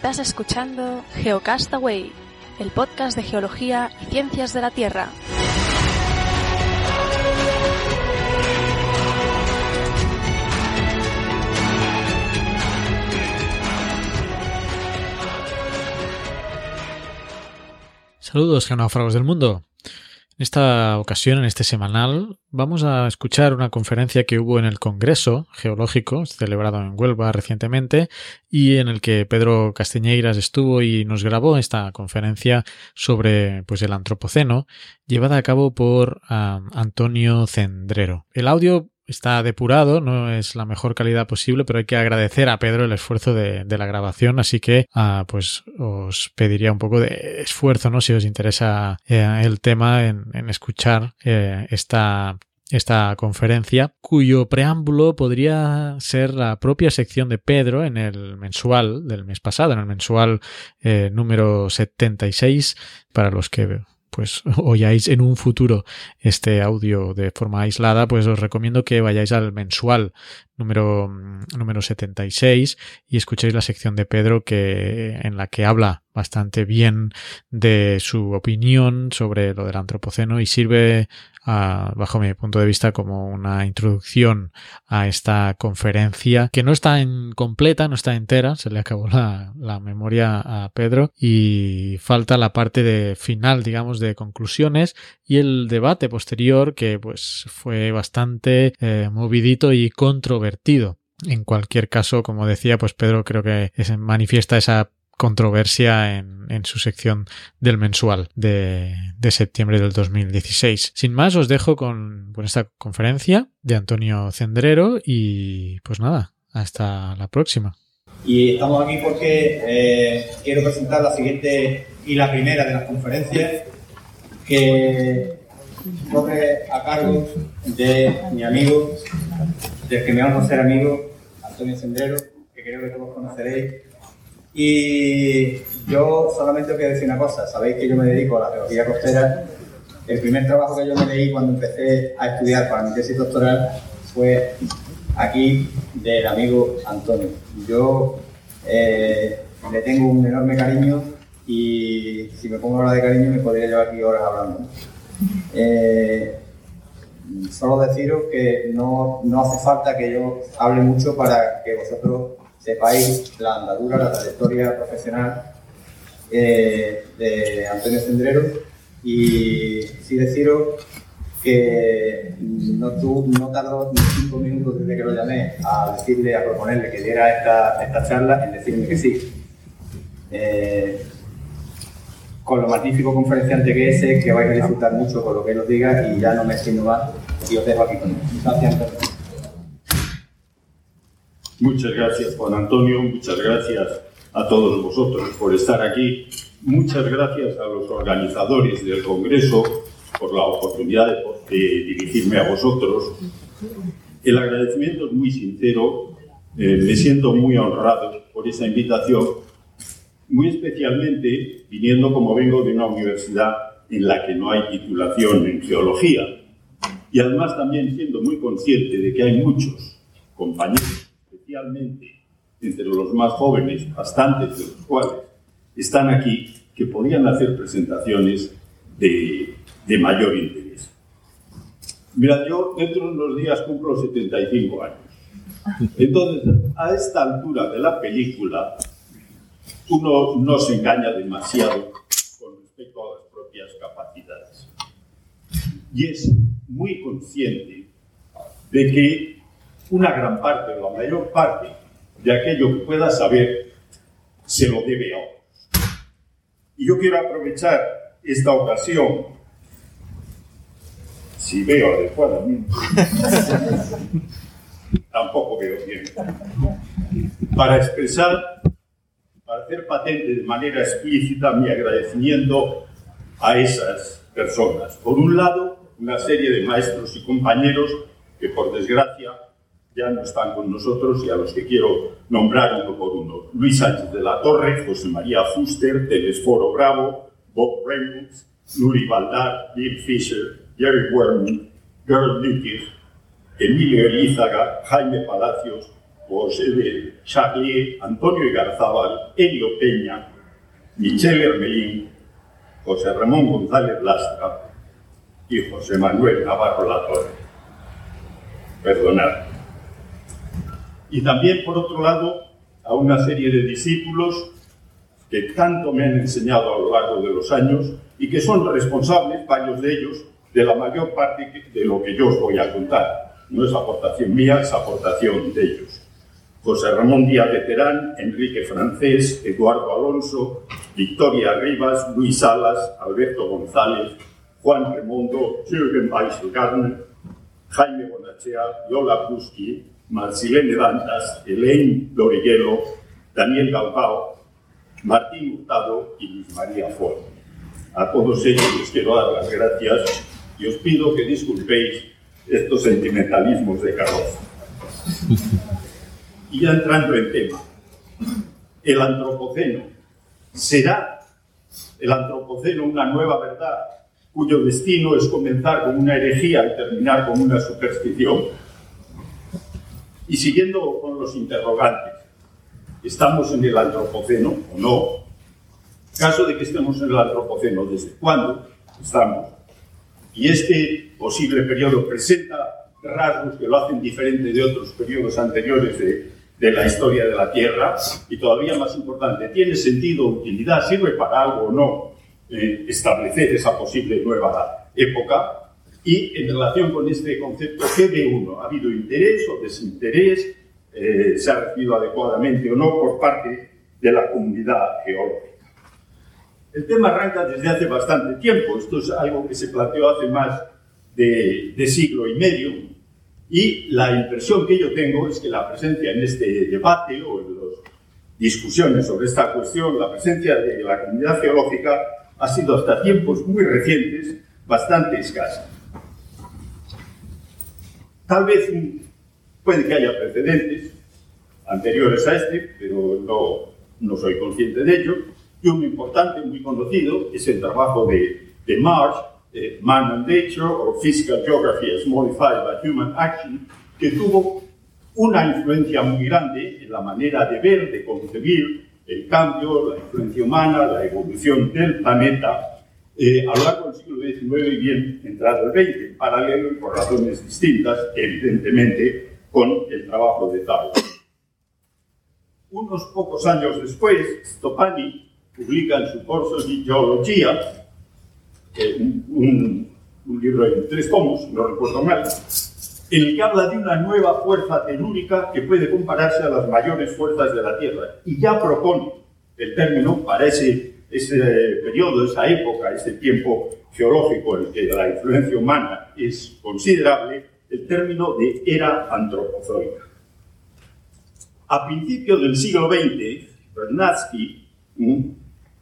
Estás escuchando Geocastaway, el podcast de geología y ciencias de la Tierra. Saludos, geonáufragos del mundo. En esta ocasión, en este semanal, vamos a escuchar una conferencia que hubo en el Congreso Geológico, celebrado en Huelva recientemente, y en el que Pedro Casteñeiras estuvo y nos grabó esta conferencia sobre pues, el Antropoceno, llevada a cabo por ah, Antonio Cendrero. El audio está depurado, no es la mejor calidad posible, pero hay que agradecer a Pedro el esfuerzo de, la grabación, así que ah, pues os pediría un poco de esfuerzo, ¿no? Si os interesa eh, el tema en, escuchar eh, esta esta conferencia, cuyo preámbulo podría ser la propia sección de Pedro en el mensual del mes pasado, en el mensual eh, número 76, para los que pues oyáis en un futuro este audio de forma aislada, pues os recomiendo que vayáis al mensual número, mm, número 76 y escuchéis la sección de Pedro que, en la que habla bastante bien de su opinión sobre lo del antropoceno y sirve bajo mi punto de vista como una introducción a esta conferencia que no está en completa, no está entera, se le acabó la, memoria a Pedro y falta la parte de final, digamos, de conclusiones y el debate posterior que pues fue bastante eh, movidito y controvertido. En cualquier caso, como decía, pues Pedro creo que manifiesta esa controversia en, su sección del mensual de, septiembre del 2016. Sin más, os dejo con, con esta conferencia de Antonio Cendrero y pues nada, hasta la próxima. Y estamos aquí porque eh, quiero presentar la siguiente y la primera de las conferencias que corre a cargo de mi amigo, del que me vamos a ser amigo, Antonio Cendrero, que creo que todos conoceréis y yo solamente os quiero decir una cosa, sabéis que yo me dedico a la geología costera. El primer trabajo que yo me leí cuando empecé a estudiar para mi tesis doctoral fue aquí del amigo Antonio. Yo eh, le tengo un enorme cariño y si me pongo a hablar de cariño me podría llevar aquí horas hablando. Eh, solo deciros que no, no hace falta que yo hable mucho para que vosotros sepáis la andadura, la trayectoria profesional eh, de Antonio Cendrero y sí deciros que no, no tardó ni cinco minutos desde que lo llamé a decirle, a proponerle que diera esta, esta charla en decirme que sí. Eh, con lo magnífico conferenciante que es, que vais a disfrutar mucho con lo que él os diga y ya no me extiendo más y os dejo aquí con él. Gracias. Muchas gracias, Juan Antonio. Muchas gracias a todos vosotros por estar aquí. Muchas gracias a los organizadores del Congreso por la oportunidad de, dirigirme a vosotros. El agradecimiento es muy sincero. Eh, me siento muy honrado por esa invitación, muy especialmente viniendo como vengo de una universidad en la que no hay titulación en geología. Y además también siendo muy consciente de que hay muchos compañeros especialmente entre los más jóvenes, bastantes de los cuales están aquí, que podrían hacer presentaciones de, de mayor interés. Mira, yo dentro de unos días cumplo 75 años. Entonces, a esta altura de la película, uno no se engaña demasiado con respecto a las propias capacidades. Y es muy consciente de que una gran parte, la mayor parte de aquello que pueda saber, se lo debe a otros. Y yo quiero aprovechar esta ocasión, si veo adecuadamente, tampoco veo bien, para expresar, para hacer patente de manera explícita mi agradecimiento a esas personas. Por un lado, una serie de maestros y compañeros que por desgracia ya no están con nosotros y a los que quiero nombrar uno por uno. Luis Sánchez de la Torre, José María Fuster, Telesforo Bravo, Bob Reynolds, Nuri Baldar, Bill Fisher, Jerry Werman, Gerald Littich, Emilio Elízaga, Jaime Palacios, José de Charlier, Antonio Igarzábal, Elio Peña, Michel Hermelín, José Ramón González Lastra y José Manuel Navarro Latorre. Perdonad. Y también, por otro lado, a una serie de discípulos que tanto me han enseñado a lo largo de los años y que son responsables, varios de ellos, de la mayor parte de lo que yo os voy a contar. No es aportación mía, es aportación de ellos. José Ramón Díaz de Terán, Enrique Francés, Eduardo Alonso, Victoria Rivas, Luis Salas, Alberto González, Juan Remondo, Jürgen Weisselgartner, Jaime Bonachea, Yola Puski, Marcilene Dantas, Elaine Doriguelo, Daniel Galbao, Martín Hurtado y Luis María Ford. A todos ellos les quiero dar las gracias y os pido que disculpéis estos sentimentalismos de Carlos. Y ya entrando en tema, el antropoceno será el antropoceno una nueva verdad cuyo destino es comenzar con una herejía y terminar con una superstición. Y siguiendo con los interrogantes, ¿estamos en el antropoceno o no? Caso de que estemos en el antropoceno, ¿desde cuándo estamos? Y este posible periodo presenta rasgos que lo hacen diferente de otros periodos anteriores de, de la historia de la Tierra y todavía más importante, ¿tiene sentido, utilidad, sirve para algo o no eh, establecer esa posible nueva época? Y en relación con este concepto, ¿qué de uno? ¿Ha habido interés o desinterés? Eh, ¿Se ha recibido adecuadamente o no por parte de la comunidad geológica? El tema arranca desde hace bastante tiempo. Esto es algo que se planteó hace más de, de siglo y medio, y la impresión que yo tengo es que la presencia en este debate o en las discusiones sobre esta cuestión, la presencia de la comunidad geológica ha sido hasta tiempos muy recientes bastante escasa. Tal vez puede que haya precedentes anteriores a este, pero no, no soy consciente de ello. Y uno importante, muy conocido, es el trabajo de, de Marsh, eh, Man and Nature o Physical Geography as Modified by Human Action, que tuvo una influencia muy grande en la manera de ver, de concebir el cambio, la influencia humana, la evolución del planeta eh, a lo siglo XIX y bien entrado el XX, en paralelo por razones distintas, evidentemente, con el trabajo de Tao. Unos pocos años después, Stopani publica en su curso de Geología un, libro en tres tomos, no recuerdo mal, en el que habla de una nueva fuerza telúrica que puede compararse a las mayores fuerzas de la Tierra. Y ya propone el término para ese, ese periodo, esa época, ese tiempo geológico en el que la influencia humana es considerable, el término de era antropozoica. A principios del siglo XX, Bernatsky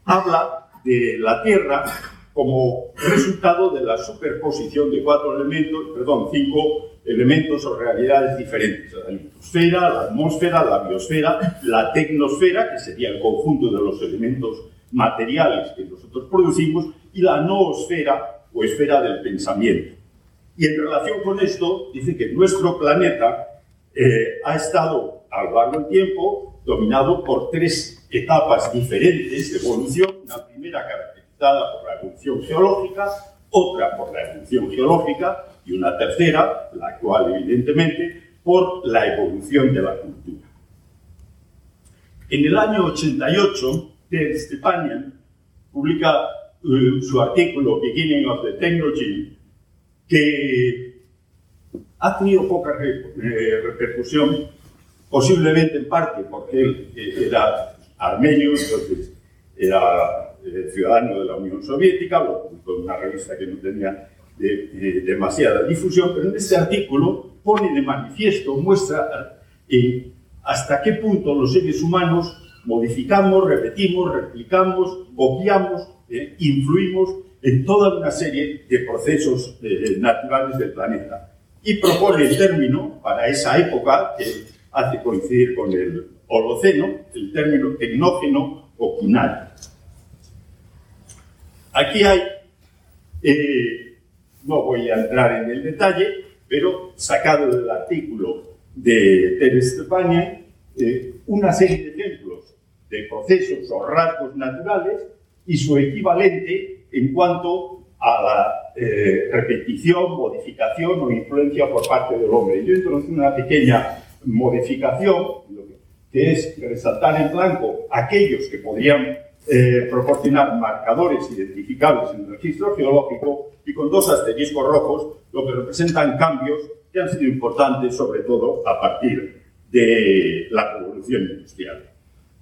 habla de la Tierra como resultado de la superposición de cuatro elementos, perdón, cinco elementos o realidades diferentes. La litosfera, la atmósfera, la biosfera, la tecnosfera, que sería el conjunto de los elementos materiales que nosotros producimos, y la noosfera o esfera del pensamiento. Y en relación con esto, dice que nuestro planeta eh, ha estado a lo largo del tiempo dominado por tres etapas diferentes de evolución. Una primera característica dada por la evolución geológica, otra por la evolución geológica y una tercera, la actual evidentemente, por la evolución de la cultura. En el año 88, Ted Stepanian publica uh, su artículo Beginning of the Technology, que ha tenido poca eh, repercusión, posiblemente en parte porque él eh, era armenio, entonces era eh, ciudadano de la Unión Soviética, lo publicó en una revista que no tenía demasiada difusión, pero en este artículo pone de manifiesto, muestra eh, hasta qué punto los seres humanos modificamos, repetimos, replicamos, copiamos, eh, influimos en toda una serie de procesos naturales del planeta. Y propone el término para esa época que hace coincidir con el Holoceno, el término tecnógeno o quinal. Aquí hay, eh, no voy a entrar en el detalle, pero sacado del artículo de Teres Stepanian, eh, una serie de ejemplos de procesos o rasgos naturales y su equivalente en cuanto a la eh, repetición, modificación o influencia por parte del hombre. Yo introducí una pequeña modificación, que es resaltar en blanco aquellos que podrían eh, proporcionar marcadores identificables en el registro geológico y con dos asteriscos rojos, lo que representan cambios que han sido importantes, sobre todo a partir de la revolución industrial.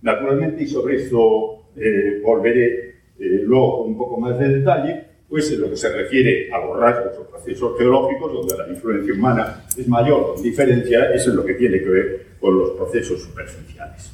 Naturalmente, y sobre esto eh, volveré eh, luego un poco más de detalle, pues en lo que se refiere a los rasgos o procesos geológicos, donde la influencia humana es mayor, con diferencia, es en lo que tiene que ver con los procesos superficiales.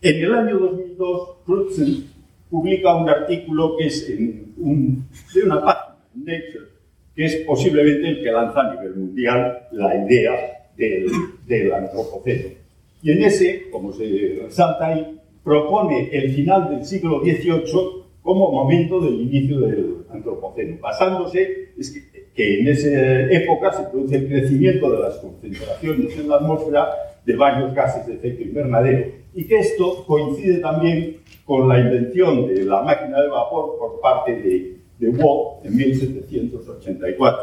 En el año 2002, Crutzen publica un artículo que es en de una página, Nature, que es posiblemente el que lanza a nivel mundial la idea del, del antropoceno. Y en ese, como se resalta ahí, propone el final del siglo XVIII como momento del inicio del antropoceno, basándose es que, que, en esa época se produce el crecimiento de las concentraciones en la atmósfera de varios gases de efecto invernadero y que esto coincide también con la invención de la máquina de vapor por parte de, de Watt en 1784.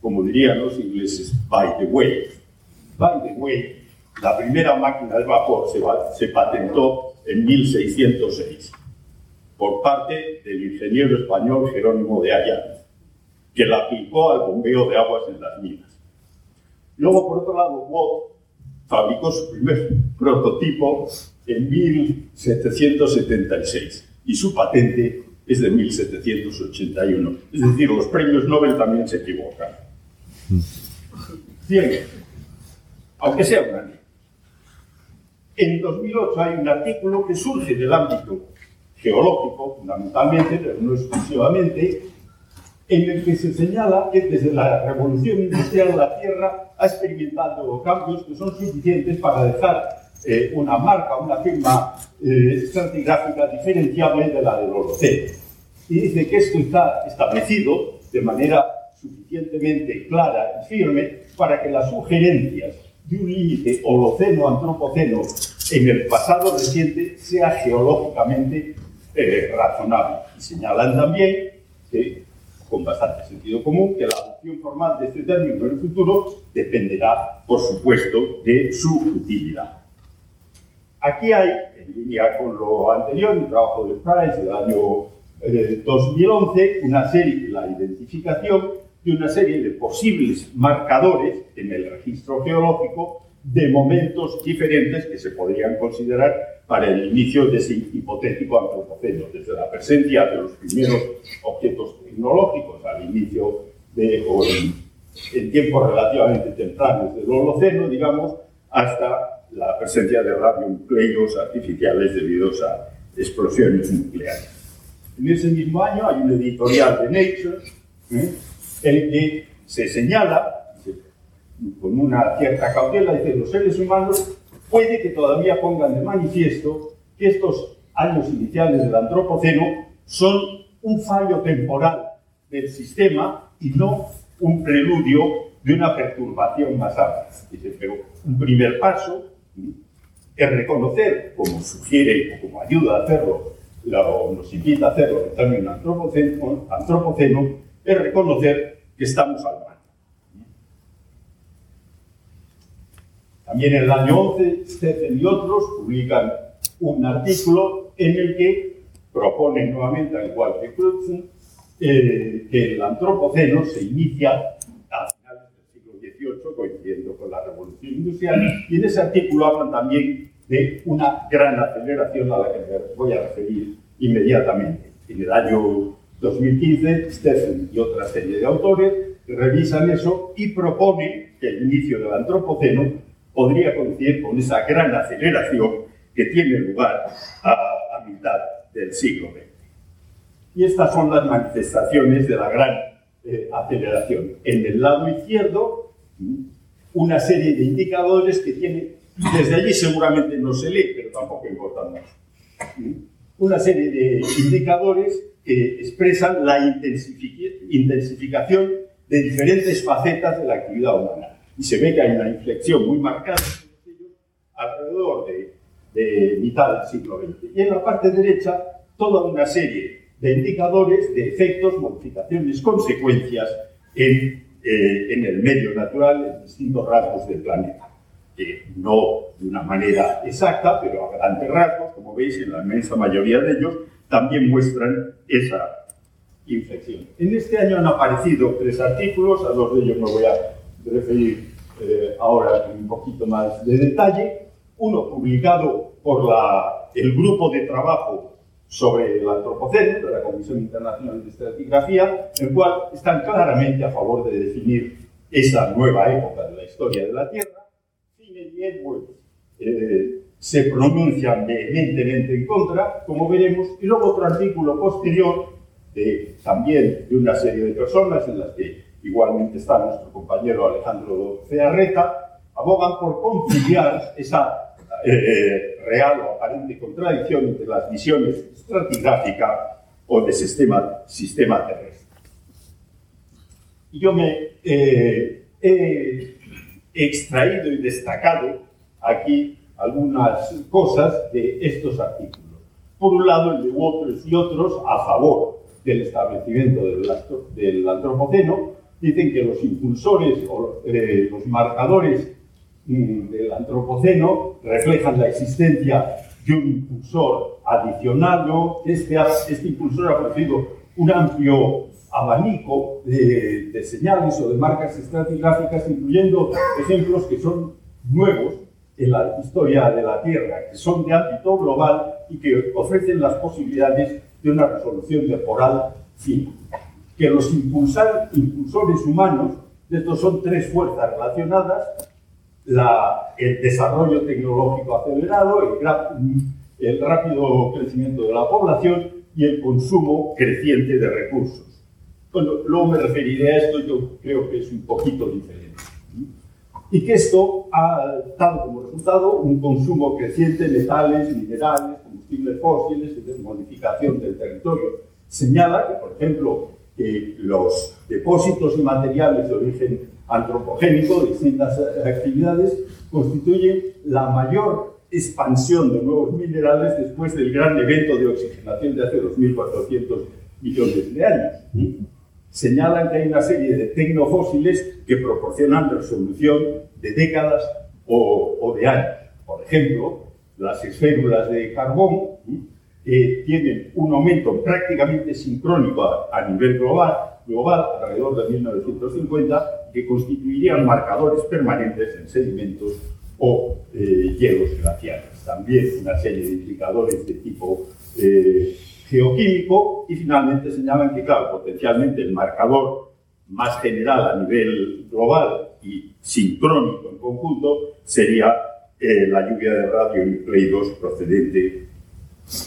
Como dirían los ingleses, by the way. By the way, la primera máquina de vapor se, patentó en 1606 por parte del ingeniero español Jerónimo de Ayala, que la aplicó al bombeo de aguas en las minas. Luego, por otro lado, Watt fabricó su primer prototipo en 1776 y su patente es de 1781. Es decir, los premios Nobel también se equivocan. Bien, aunque sea un año. En 2008 hay un artículo que surge del ámbito geológico, fundamentalmente, pero no exclusivamente, en el que se señala que desde la revolución industrial la Tierra ha experimentado cambios que son suficientes para dejar eh, una marca, una firma eh, estratigráfica diferenciable de la del Holoceno. Y dice que esto está establecido de manera suficientemente clara y firme para que las sugerencias de un límite holoceno-antropoceno en el pasado reciente sea geológicamente eh, razonable. Y señalan también que, con bastante sentido común, que la adopción formal de este término en el futuro dependerá, por supuesto, de su utilidad. Aquí hay, en línea con lo anterior, el trabajo de Price del año 2011, eh, una serie, la identificación de una serie de posibles marcadores en el registro geológico de momentos diferentes que se podrían considerar para el inicio de ese hipotético antropoceno, desde la presencia de los primeros objetos tecnológicos al inicio de, o en, tiempos relativamente tempranos del Holoceno, digamos, hasta la presencia de radionucleidos artificiales debido a explosiones nucleares. En ese mismo año hay un editorial de Nature ¿eh? El que se señala con una cierta cautela, dice, los seres humanos puede que todavía pongan de manifiesto que estos años iniciales del antropoceno son un fallo temporal del sistema y no un preludio de una perturbación más amplia. Dice, pero un primer paso es reconocer, como sugiere o como ayuda a hacerlo, o nos invita a hacerlo el antropoceno, antropoceno, es reconocer que estamos al También en el año 11, Stephen y otros publican un artículo en el que proponen nuevamente, al igual que Crutzen, eh, que el antropoceno se inicia a finales del siglo XVIII, coincidiendo con la revolución industrial, y en ese artículo hablan también de una gran aceleración a la que me voy a referir inmediatamente. En el año 2015, Stephen y otra serie de autores revisan eso y proponen que el inicio del antropoceno podría coincidir con esa gran aceleración que tiene lugar a, mitad del siglo XX. Y estas son las manifestaciones de la gran eh, aceleración. En el lado izquierdo, una serie de indicadores que tiene, desde allí seguramente no se lee, pero tampoco importa mucho. Una serie de indicadores que expresan la intensificación de diferentes facetas de la actividad humana y se ve que hay una inflexión muy marcada alrededor de, de mitad del siglo XX. Y en la parte derecha, toda una serie de indicadores de efectos, modificaciones, consecuencias en, eh, en el medio natural, en distintos rasgos del planeta. Que no de una manera exacta, pero a grandes rasgos, como veis, en la inmensa mayoría de ellos, también muestran esa inflexión. En este año han aparecido tres artículos, a dos de ellos me voy a referir eh, ahora en un poquito más de detalle. Uno publicado por la, el grupo de trabajo sobre el antropoceno de la Comisión Internacional de Estratigrafía, el cual están claramente a favor de definir esa nueva época de la historia de la Tierra. Finney y Edwards eh, se pronuncian vehementemente en contra, como veremos, y luego otro artículo posterior, de, también de una serie de personas, en las que igualmente está nuestro compañero Alejandro Cearreta, abogan por conciliar esa eh, real o aparente contradicción entre las visiones estratigráfica o de sistema, sistema terrestre. Y yo me eh, he extraído y destacado aquí algunas cosas de estos artículos. Por un lado, el de otros y otros a favor del establecimiento del, antropoceno, dicen que los impulsores o eh, los marcadores del antropoceno reflejan la existencia de un impulsor adicional. Este, este impulsor ha producido un amplio abanico de, señales o de marcas estratigráficas, incluyendo ejemplos que son nuevos en la historia de la Tierra, que son de ámbito global y que ofrecen las posibilidades de una resolución temporal fina. Que los impulsar, impulsores humanos, de estos son tres fuerzas relacionadas, la, el desarrollo tecnológico acelerado, el, el rápido crecimiento de la población y el consumo creciente de recursos. Bueno, luego me referiré a esto, yo creo que es un poquito diferente. Y que esto ha dado como resultado un consumo creciente de metales, minerales, combustibles fósiles y de modificación del territorio. Señala que, por ejemplo, que los depósitos y materiales de origen antropogénico de distintas actividades constituyen la mayor expansión de nuevos minerales después del gran evento de oxigenación de hace 2.400 millones de años. Señalan que hay una serie de tecnofósiles que proporcionan resolución de décadas o, de años. Por ejemplo, las esférulas de carbón eh, tienen un aumento prácticamente sincrónico a, nivel global, global, alrededor de 1950, que constituirían marcadores permanentes en sedimentos o eh, hielos glaciares. También una serie de indicadores de tipo eh, geoquímico y finalmente señalan que, claro, potencialmente el marcador más general a nivel global y sincrónico en conjunto sería eh, la lluvia de radionucleidos procedente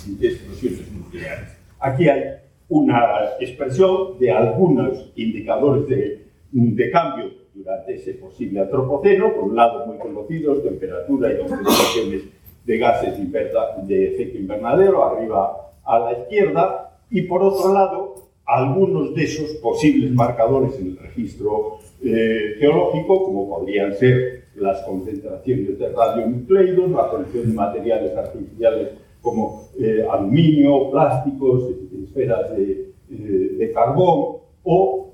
de explosiones nucleares. Aquí hay una expresión de algunos indicadores de de cambio durante ese posible antropoceno, por un lado muy conocidos, temperatura y concentraciones de gases de efecto invernadero, arriba a la izquierda, y por otro lado, algunos de esos posibles marcadores en el registro eh, geológico, como podrían ser las concentraciones de radionucleidos, la colección de materiales artificiales como eh, aluminio, plásticos, esferas de, eh, carbón o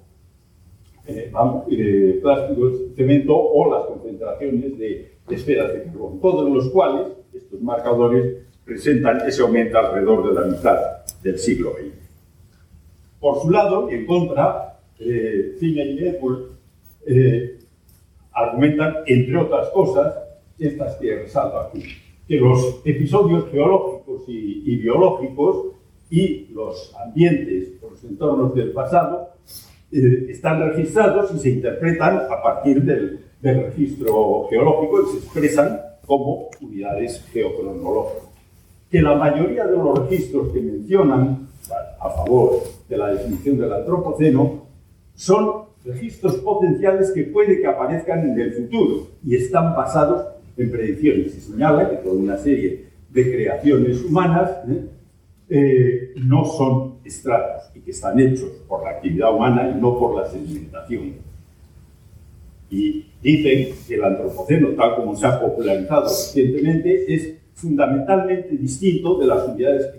plásticos, cemento o las concentraciones de, esferas de carbón, todos los cuales, estos marcadores, presentan ese aumento alrededor de la mitad del siglo XX. Por su lado, y en contra, eh, y Edwards eh, argumentan, entre otras cosas, estas que resalto aquí, que los episodios geológicos y, biológicos y los ambientes, los entornos del pasado, eh, están registrados y se interpretan a partir del, registro geológico y se expresan como unidades geocronológicas. Que la mayoría de los registros que mencionan a favor de la definición del antropoceno son registros potenciales que puede que aparezcan en el futuro y están basados en predicciones. Se señala que toda una serie de creaciones humanas ¿eh? Eh, no son estratos y que están hechos por la actividad humana y no por la sedimentación. y dicen que el antropoceno, tal como se ha popularizado recientemente, es fundamentalmente distinto de las unidades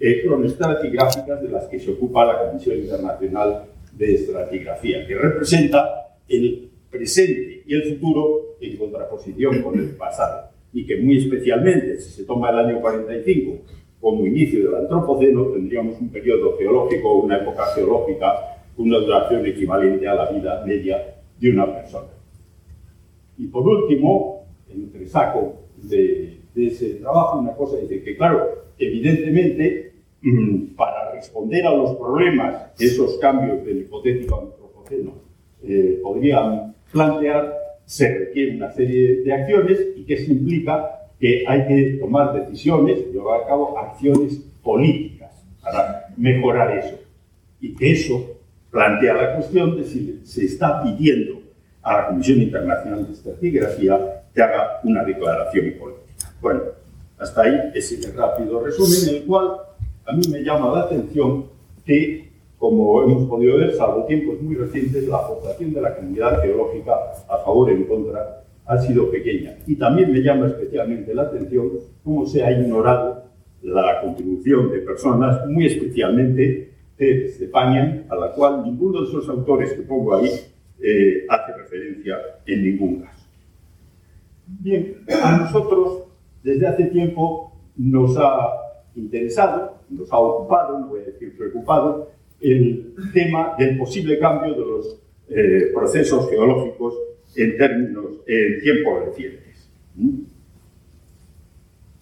eh, cronoestratigráficas de las que se ocupa la Comisión Internacional de Estratigrafía, que representa el presente y el futuro en contraposición con el pasado, y que muy especialmente, si se toma el año 45 como inicio del antropoceno, tendríamos un periodo geológico, una época geológica, una duración equivalente a la vida media de una persona. Y por último, entre saco de, ese trabajo, una cosa dice que, claro, evidentemente, mm, para responder a los problemas que esos cambios del hipotético antropoceno eh, podrían plantear, se requiere una serie de acciones y que eso implica que hay que tomar decisiones, llevar a cabo acciones políticas para mejorar eso. Y que eso plantea la cuestión de si se está pidiendo a la Comisión Internacional de Estratigrafía que haga una declaración política. Bueno, hasta ahí ese rápido resumen en el cual a mí me llama la atención que, como hemos podido ver, salvo tiempos muy recientes, la aportación de la comunidad geológica a favor y en contra ha sido pequeña. Y también me llama especialmente la atención cómo se ha ignorado la contribución de personas, muy especialmente de España, a la cual ninguno de esos autores que pongo ahí eh, hace referencia en ningún caso. Bien, a nosotros desde hace tiempo nos ha interesado, nos ha ocupado, no voy a decir preocupado, el tema del posible cambio de los eh, procesos geológicos en términos, en tiempos recientes.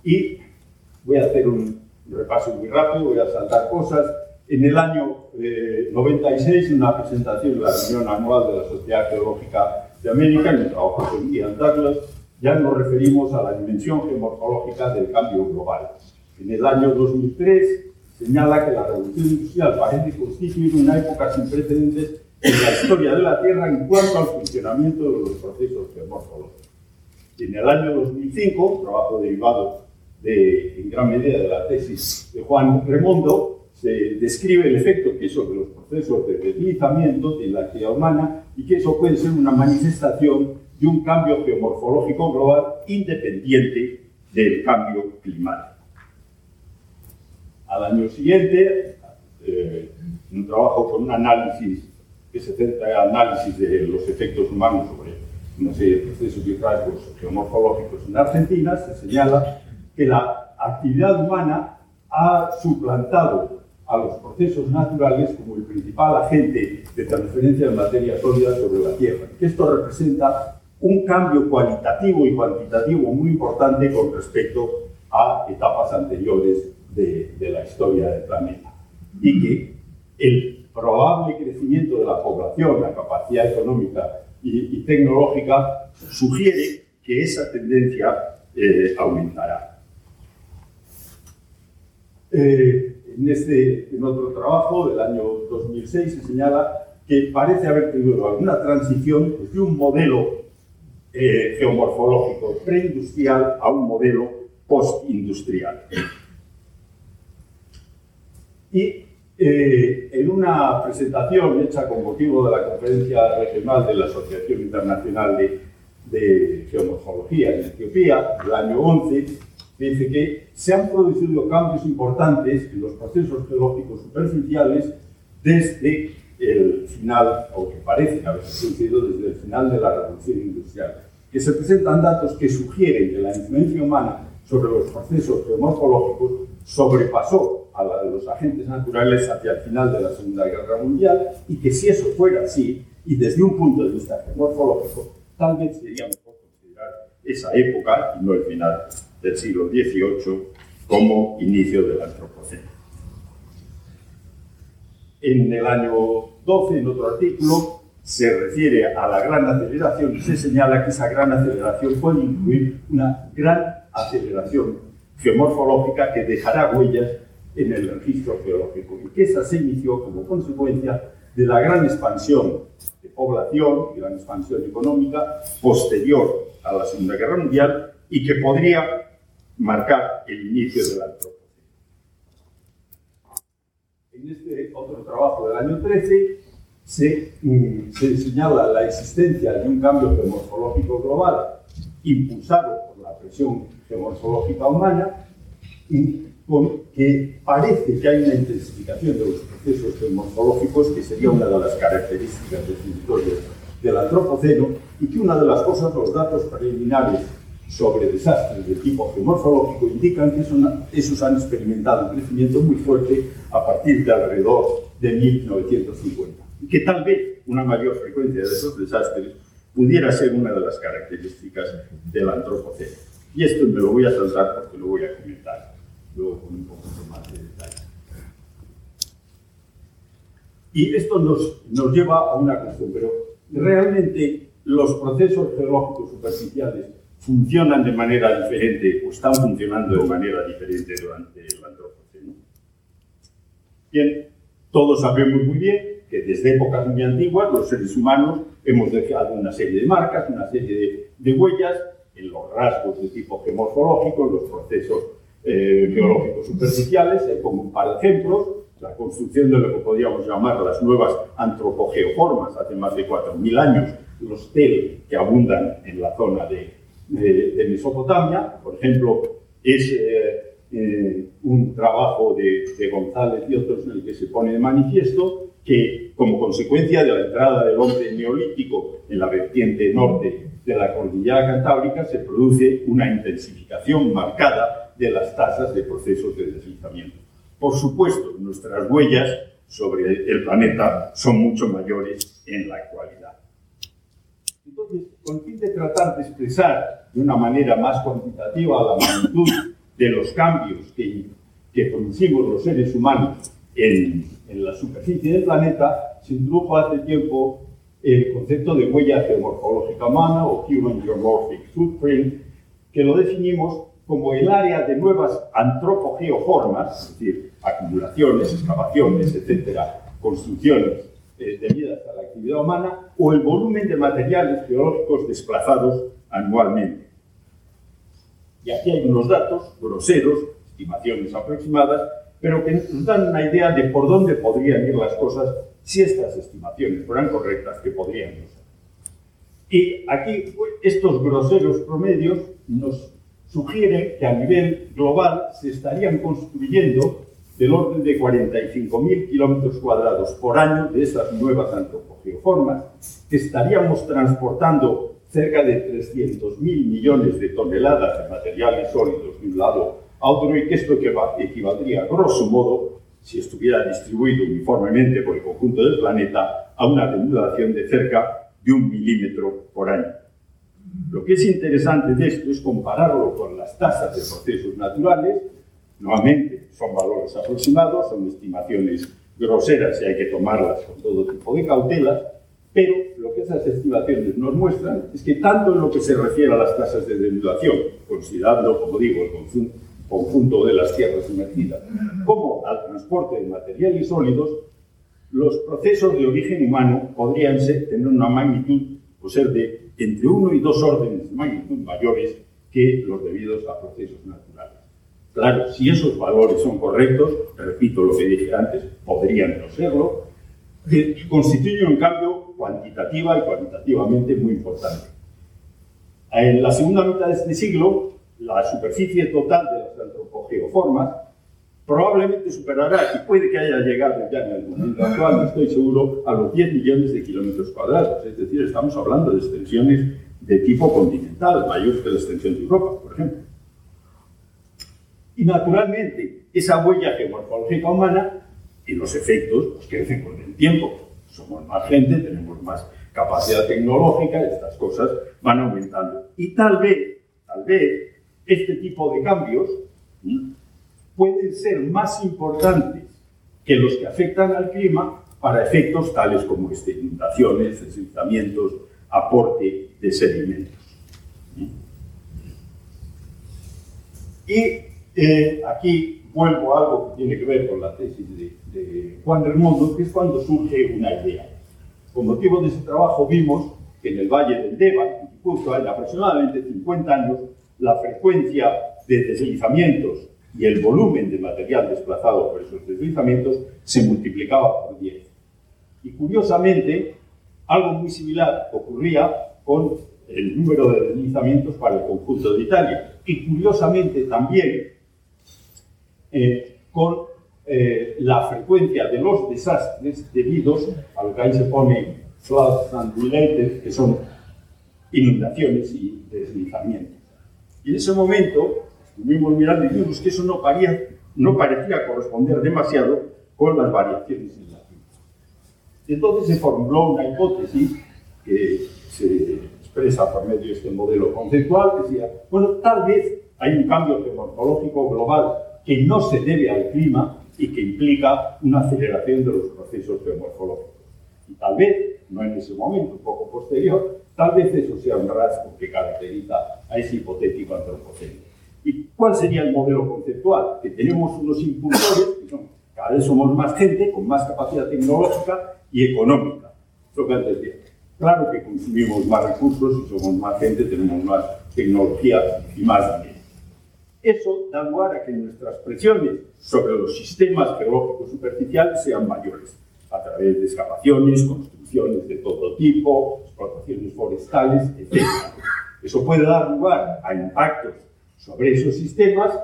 Y voy a hacer un repaso muy rápido, voy a saltar cosas. En el año 96, en una presentación de la reunión anual de la Sociedad Geológica de América, en el trabajo con Ian Douglas, ya nos referimos a la dimensión geomorfológica del cambio global. En el año 2003 señala que la revolución industrial parece constituir una época sin precedentes en la historia de la Tierra en cuanto al funcionamiento de los procesos geomorfológicos. En el año 2005, trabajo derivado de, en gran medida de la tesis de Juan Remondo, se describe el efecto que de los procesos de deslizamiento de la actividad humana y que eso puede ser una manifestación de un cambio geomorfológico global independiente del cambio climático. Al año siguiente, eh, un trabajo con un análisis que se centra en análisis de los efectos humanos sobre una serie de procesos hidráulicos geomorfológicos en Argentina, se señala que la actividad humana ha suplantado a los procesos naturales como el principal agente de transferencia de materia sólida sobre la Tierra. Esto representa un cambio cualitativo y cuantitativo muy importante con respecto a etapas anteriores de, la historia del planeta. Y que el probable crecimiento de la población, la capacidad económica y, tecnológica sugiere que esa tendencia eh, aumentará. Eh, en, este, en otro trabajo del año 2006 se señala que parece haber tenido alguna transición de un modelo eh, geomorfológico preindustrial a un modelo postindustrial. Y eh, en una presentación hecha con motivo de la conferencia regional de la Asociación Internacional de, de Geomorfología en Etiopía, del año 11, dice que se han producido cambios importantes en los procesos geológicos superficiales desde el final, o que parecen haber sucedido desde el final de la revolución industrial, que se presentan datos que sugieren que la influencia humana sobre los procesos geomorfológicos sobrepasó a la de los agentes naturales hacia el final de la Segunda Guerra Mundial y que si eso fuera así, y desde un punto de vista geomorfológico, tal vez sería mejor considerar esa época y no el final del siglo XVIII como inicio del antropoceno. En el año 12, en otro artículo, se refiere a la gran aceleración y se señala que esa gran aceleración puede incluir una gran aceleración geomorfológica que dejará huellas en el registro geológico y que esa se inició como consecuencia de la gran expansión de población y gran expansión económica posterior a la Segunda Guerra Mundial y que podría marcar el inicio del antropoceno. En este otro trabajo del año 13 se, mm, se señala la existencia de un cambio geomorfológico global impulsado por la presión geomorfológica humana y con que parece que hay una intensificación de los procesos geomorfológicos que sería una de las características definitorias del antropoceno y que una de las cosas, los datos preliminares sobre desastres de tipo geomorfológico indican que esos han experimentado un crecimiento muy fuerte a partir de alrededor de 1950 y que tal vez una mayor frecuencia de esos desastres pudiera ser una de las características del antropoceno. Y esto me lo voy a saltar porque lo voy a comentar luego con un poco más de detalle. Y esto nos, nos lleva a una cuestión, pero realmente los procesos geológicos superficiales funcionan de manera diferente o están funcionando de manera diferente durante el antropoceno. Bien, todos sabemos muy bien que desde épocas muy antiguas los seres humanos hemos dejado una serie de marcas, una serie de, huellas en los rasgos de tipo geomorfológico, en los procesos eh, geológicos superficiales. Hay como un par de ejemplos, la construcción de lo que podríamos llamar las nuevas antropogeoformas hace más de 4.000 años, los tel que abundan en la zona de, de, Mesopotamia, por ejemplo, es eh, eh, un trabajo de, de González y otros en el que se pone de manifiesto que como consecuencia de la entrada del hombre neolítico en la vertiente norte de la cordillera cantábrica se produce una intensificación marcada de las tasas de procesos de deslizamiento. Por supuesto, nuestras huellas sobre el planeta son mucho mayores en la actualidad. Entonces, con fin de tratar de expresar de una manera más cuantitativa la magnitud de los cambios que, que producimos los seres humanos en, en la superficie del planeta, se introdujo hace tiempo el concepto de huella geomorfológica humana o Human Geomorphic Footprint, que lo definimos como el área de nuevas antropogeoformas, es decir, acumulaciones, excavaciones, etcétera, construcciones debidas a la actividad humana, o el volumen de materiales geológicos desplazados anualmente. Y aquí hay unos datos groseros, estimaciones aproximadas, pero que nos dan una idea de por dónde podrían ir las cosas si estas estimaciones fueran correctas, que podrían ir. Y aquí estos groseros promedios nos sugieren que a nivel global se estarían construyendo del orden de 45.000 kilómetros cuadrados por año de estas nuevas antropogeoformas, estaríamos transportando cerca de 300.000 millones de toneladas de materiales sólidos de un lado a otro y que esto equivaldría, grosso modo, si estuviera distribuido uniformemente por el conjunto del planeta, a una denudulación de cerca de un milímetro por año. Lo que es interesante de esto es compararlo con las tasas de procesos naturales. Nuevamente, son valores aproximados, son estimaciones groseras y hay que tomarlas con todo tipo de cautelas, pero lo que esas estimaciones nos muestran es que tanto en lo que se refiere a las tasas de denudación, considerando, como digo, el conjunto de las tierras sumergidas, como al transporte de materiales sólidos, los procesos de origen humano podrían tener una magnitud o ser de entre uno y dos órdenes de magnitud mayores que los debidos a procesos naturales. Claro, si esos valores son correctos, repito lo que dije antes, podrían no serlo, constituye un cambio cuantitativa y cualitativamente muy importante. En la segunda mitad de este siglo, la superficie total de las antropogeoformas probablemente superará, y puede que haya llegado ya en el momento actual, estoy seguro, a los 10 millones de kilómetros cuadrados. Es decir, estamos hablando de extensiones de tipo continental, mayor que la extensión de Europa, por ejemplo. Y naturalmente, esa huella geomorfológica humana y los efectos pues, crecen con el tiempo. Somos más gente, tenemos más capacidad tecnológica, estas cosas van aumentando. Y tal vez, tal vez, este tipo de cambios pueden ser más importantes que los que afectan al clima para efectos tales como este, inundaciones, deslizamientos, aporte de sedimentos. Y eh, aquí vuelvo a algo que tiene que ver con la tesis de, Juan Remondo, que es cuando surge una idea. Con motivo de ese trabajo vimos que en el Valle del Deva, justo hay aproximadamente 50 años, la frecuencia de deslizamientos y el volumen de material desplazado por esos deslizamientos se multiplicaba por 10. Y curiosamente, algo muy similar ocurría con el número de deslizamientos para el conjunto de Italia. Y curiosamente también eh, con eh, la frecuencia de los desastres debidos a lo que ahí se pone floods and related, que son inundaciones y deslizamientos. Y en ese momento estuvimos mirando y vimos que eso no, no parecía corresponder demasiado con las variaciones en la entonces se formuló una hipótesis que se expresa por medio de este modelo conceptual, que decía, bueno, tal vez hay un cambio geomorfológico global que no se debe al clima y que implica una aceleración de los procesos geomorfológicos. Y tal vez, no en ese momento, un poco posterior, tal vez eso sea un rasgo que caracteriza a ese hipotético antropoceno. ¿Y cuál sería el modelo conceptual? Que tenemos unos impulsores, que son, cada vez somos más gente, con más capacidad tecnológica y económica. Lo que antes decía. Claro que consumimos más recursos y somos más gente, tenemos más tecnología y más dinero. Eso da lugar a que nuestras presiones sobre los sistemas geológicos superficiales sean mayores, a través de excavaciones, construcciones de todo tipo, explotaciones forestales, etc. Eso puede dar lugar a impactos sobre esos sistemas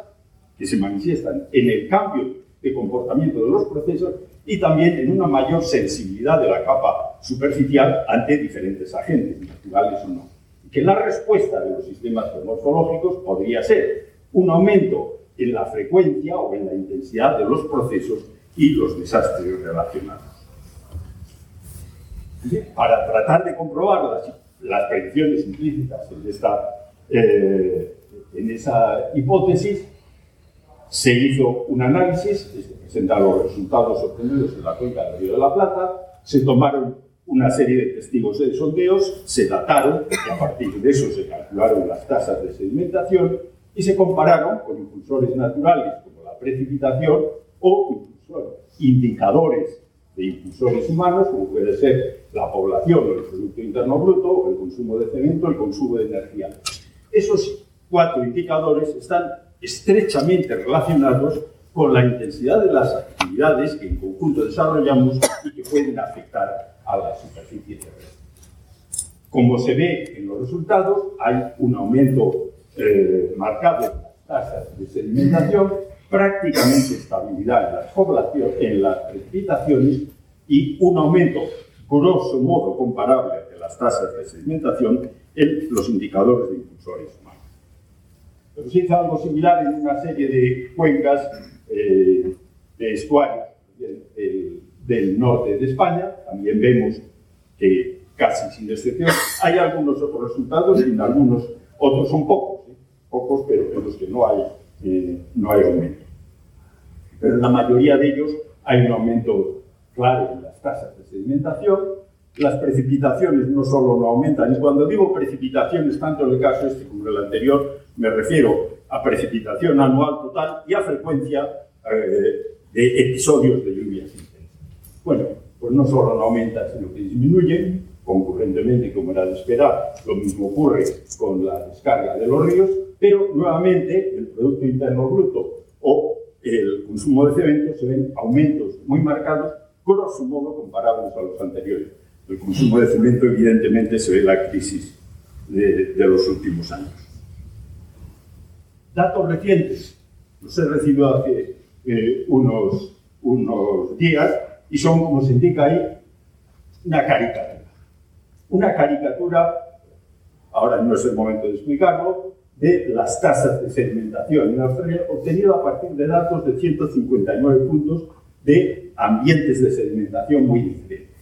que se manifiestan en el cambio de comportamiento de los procesos y también en una mayor sensibilidad de la capa superficial ante diferentes agentes, naturales o no. Que la respuesta de los sistemas geomorfológicos podría ser un aumento en la frecuencia o en la intensidad de los procesos y los desastres relacionados. Para tratar de comprobar las, las predicciones implícitas en, esta, eh, en esa hipótesis, se hizo un análisis, se presentaron los resultados obtenidos en la cuenca del Río de la Plata, se tomaron una serie de testigos de sondeos, se dataron, y a partir de eso se calcularon las tasas de sedimentación y se compararon con impulsores naturales como la precipitación o indicadores de impulsores humanos, como puede ser la población o el Producto Interno Bruto, el consumo de cemento, el consumo de energía. Esos cuatro indicadores están estrechamente relacionados con la intensidad de las actividades que en conjunto desarrollamos y que pueden afectar a la superficie terrestre. Como se ve en los resultados, hay un aumento eh, marcado en las tasas de sedimentación, prácticamente estabilidad en las, poblaciones, en las precipitaciones y un aumento grosso modo comparable de las tasas de sedimentación en los indicadores de impulsores humanos. Pero se hizo algo similar en una serie de cuencas eh, de estuarios del norte de España. También vemos que casi sin excepción hay algunos otros resultados y en algunos otros son pocos pocos, pero en los que no hay, eh, no hay aumento. Pero en la mayoría de ellos hay un aumento claro en las tasas de sedimentación. Las precipitaciones no solo no aumentan, y cuando digo precipitaciones, tanto en el caso este como en el anterior, me refiero a precipitación anual total y a frecuencia eh, de episodios de lluvias intensas. Bueno, pues no solo no aumentan, sino que disminuyen concurrentemente, como era de esperar. Lo mismo ocurre con la descarga de los ríos pero nuevamente el Producto Interno Bruto o el consumo de cemento se ven aumentos muy marcados, grosso modo comparables a los anteriores. El consumo de cemento evidentemente se ve la crisis de, los últimos años. Datos recientes, los he recibido hace eh, unos, unos días y son, como se indica ahí, una caricatura. Una caricatura, ahora no es el momento de explicarlo, de las tasas de sedimentación en Australia, obtenido a partir de datos de 159 puntos de ambientes de sedimentación muy diferentes.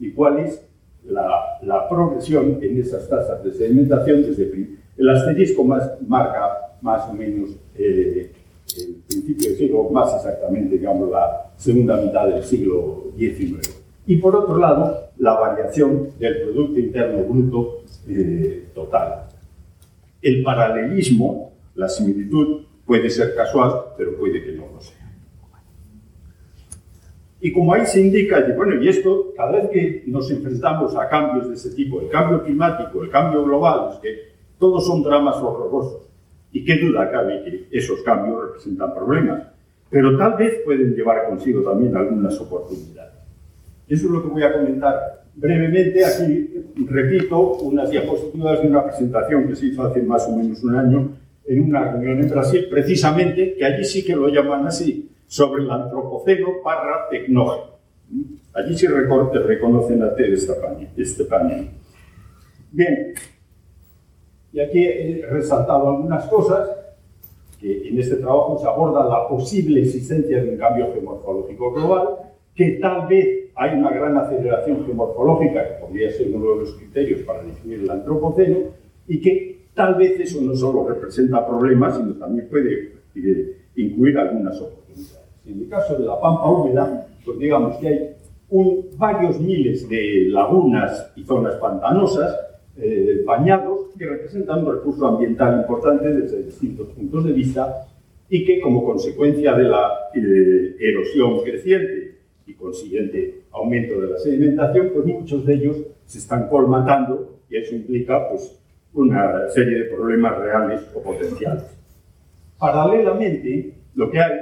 ¿Y cuál es la, la progresión en esas tasas de sedimentación desde el asterisco más, marca más o menos eh, el principio del siglo, más exactamente, digamos, la segunda mitad del siglo XIX. Y por otro lado, la variación del Producto Interno Bruto eh, total el paralelismo, la similitud, puede ser casual, pero puede que no lo sea. Y como ahí se indica, bueno, y esto, cada vez que nos enfrentamos a cambios de ese tipo, el cambio climático, el cambio global, es que todos son dramas horrorosos. Y qué duda cabe que esos cambios representan problemas, pero tal vez pueden llevar consigo también algunas oportunidades. Eso es lo que voy a comentar brevemente. Aquí repito unas diapositivas de una presentación que se hizo hace más o menos un año en una reunión en Brasil, precisamente, que allí sí que lo llaman así, sobre el antropoceno para tecnógeno. Allí sí recorte, reconocen a Ted este panel. Bien, y aquí he resaltado algunas cosas que en este trabajo se aborda la posible existencia de un cambio geomorfológico global, que tal vez hay una gran aceleración geomorfológica, que podría ser uno de los criterios para definir el antropoceno, y que tal vez eso no solo representa problemas, sino también puede eh, incluir algunas oportunidades. En el caso de la pampa húmeda, pues digamos que hay varios miles de lagunas y zonas pantanosas eh, bañados que representan un recurso ambiental importante desde distintos puntos de vista y que como consecuencia de la eh, erosión creciente consiguiente aumento de la sedimentación, pues muchos de ellos se están colmatando y eso implica pues, una serie de problemas reales o potenciales. Paralelamente, lo que hay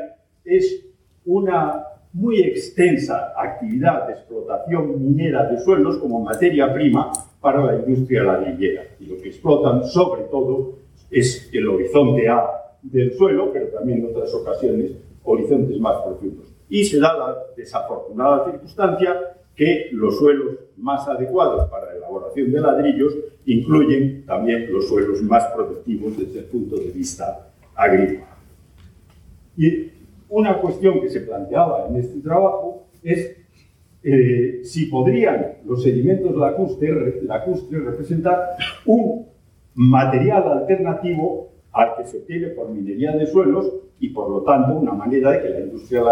es una muy extensa actividad de explotación minera de suelos como materia prima para la industria ladrillera. Y lo que explotan sobre todo es el horizonte A del suelo, pero también en otras ocasiones horizontes más profundos. Y se da la desafortunada circunstancia que los suelos más adecuados para la elaboración de ladrillos incluyen también los suelos más productivos desde el punto de vista agrícola. Y una cuestión que se planteaba en este trabajo es eh, si podrían los sedimentos lacustres, lacustres representar un material alternativo al que se obtiene por minería de suelos y por lo tanto una manera de que la industria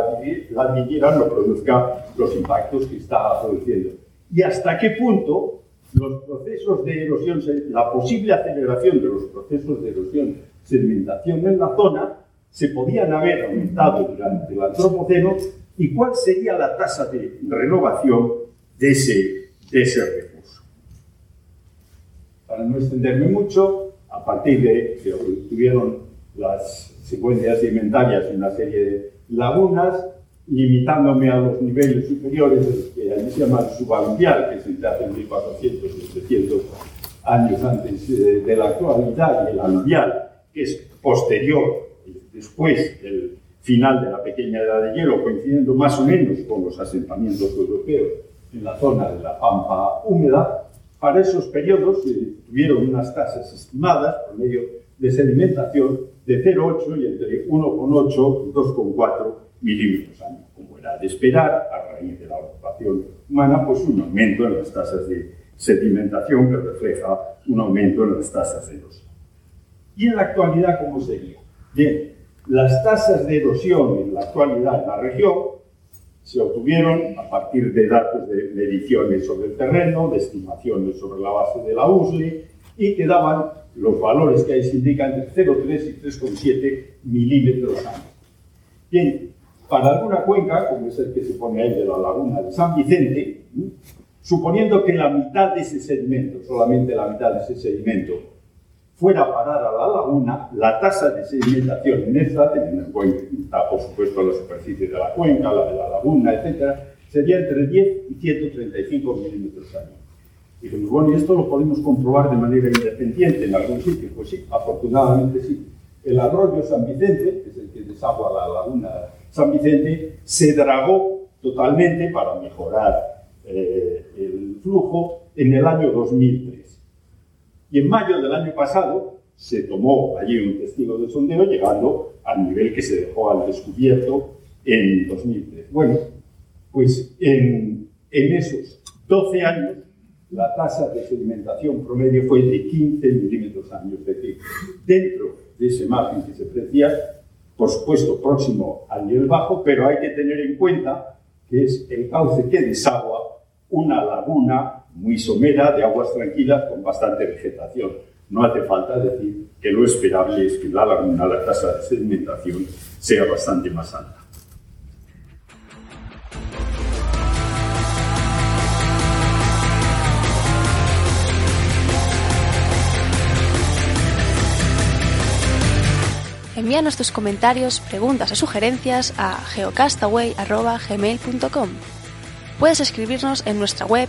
ladrillera no produzca los impactos que está produciendo. Y hasta qué punto los procesos de erosión, la posible aceleración de los procesos de erosión, sedimentación en la zona, se podían haber aumentado durante el antropoceno y cuál sería la tasa de renovación de ese, de ese recurso. Para no extenderme mucho, a partir de que tuvieron las secuencias sedimentarias en una serie de lagunas, limitándome a los niveles superiores, que allí se llama subaluvial, que se hace en 1400 700 años antes eh, de la actualidad, y el aluvial, que es posterior después del final de la pequeña edad de hielo, coincidiendo más o menos con los asentamientos europeos en la zona de la pampa húmeda, para esos periodos eh, tuvieron unas tasas estimadas por medio de sedimentación de 0,8 y entre 1,8 y 2,4 milímetros año. Como era de esperar, a raíz de la ocupación humana, pues un aumento en las tasas de sedimentación que refleja un aumento en las tasas de erosión. ¿Y en la actualidad cómo sería? Bien, las tasas de erosión en la actualidad en la región se obtuvieron a partir de datos de mediciones sobre el terreno, de estimaciones sobre la base de la USLE y que daban los valores que ahí se indican entre 0,3 y 3,7 milímetros año. Bien, para alguna cuenca, como es el que se pone ahí de la laguna de San Vicente, suponiendo que la mitad de ese sedimento, solamente la mitad de ese sedimento, fuera a parar a la laguna, la tasa de sedimentación en esta, teniendo en cuenta, por supuesto, la superficie de la cuenca, la de la laguna, etc., sería entre 10 y 135 milímetros año. Y dijimos, bueno, y esto lo podemos comprobar de manera independiente en algún sitio. Pues sí, afortunadamente sí. El arroyo San Vicente, que es el que desagua la laguna San Vicente, se dragó totalmente para mejorar eh, el flujo en el año 2003. Y en mayo del año pasado se tomó allí un testigo de sondeo llegando al nivel que se dejó al descubierto en 2003. Bueno, pues en, esos 12 años la tasa de sedimentación promedio fue de 15 milímetros años, de dentro de ese margen que se aprecia, por supuesto próximo al nivel bajo, pero hay que tener en cuenta que es el cauce que desagua una laguna muy somera, de aguas tranquilas, con bastante vegetación. No hace falta decir que lo esperable es que la laguna, la tasa de sedimentación, sea bastante más alta. Envíanos tus comentarios, preguntas o sugerencias a geocastaway.gmail.com. puedes escribirnos en nuestra web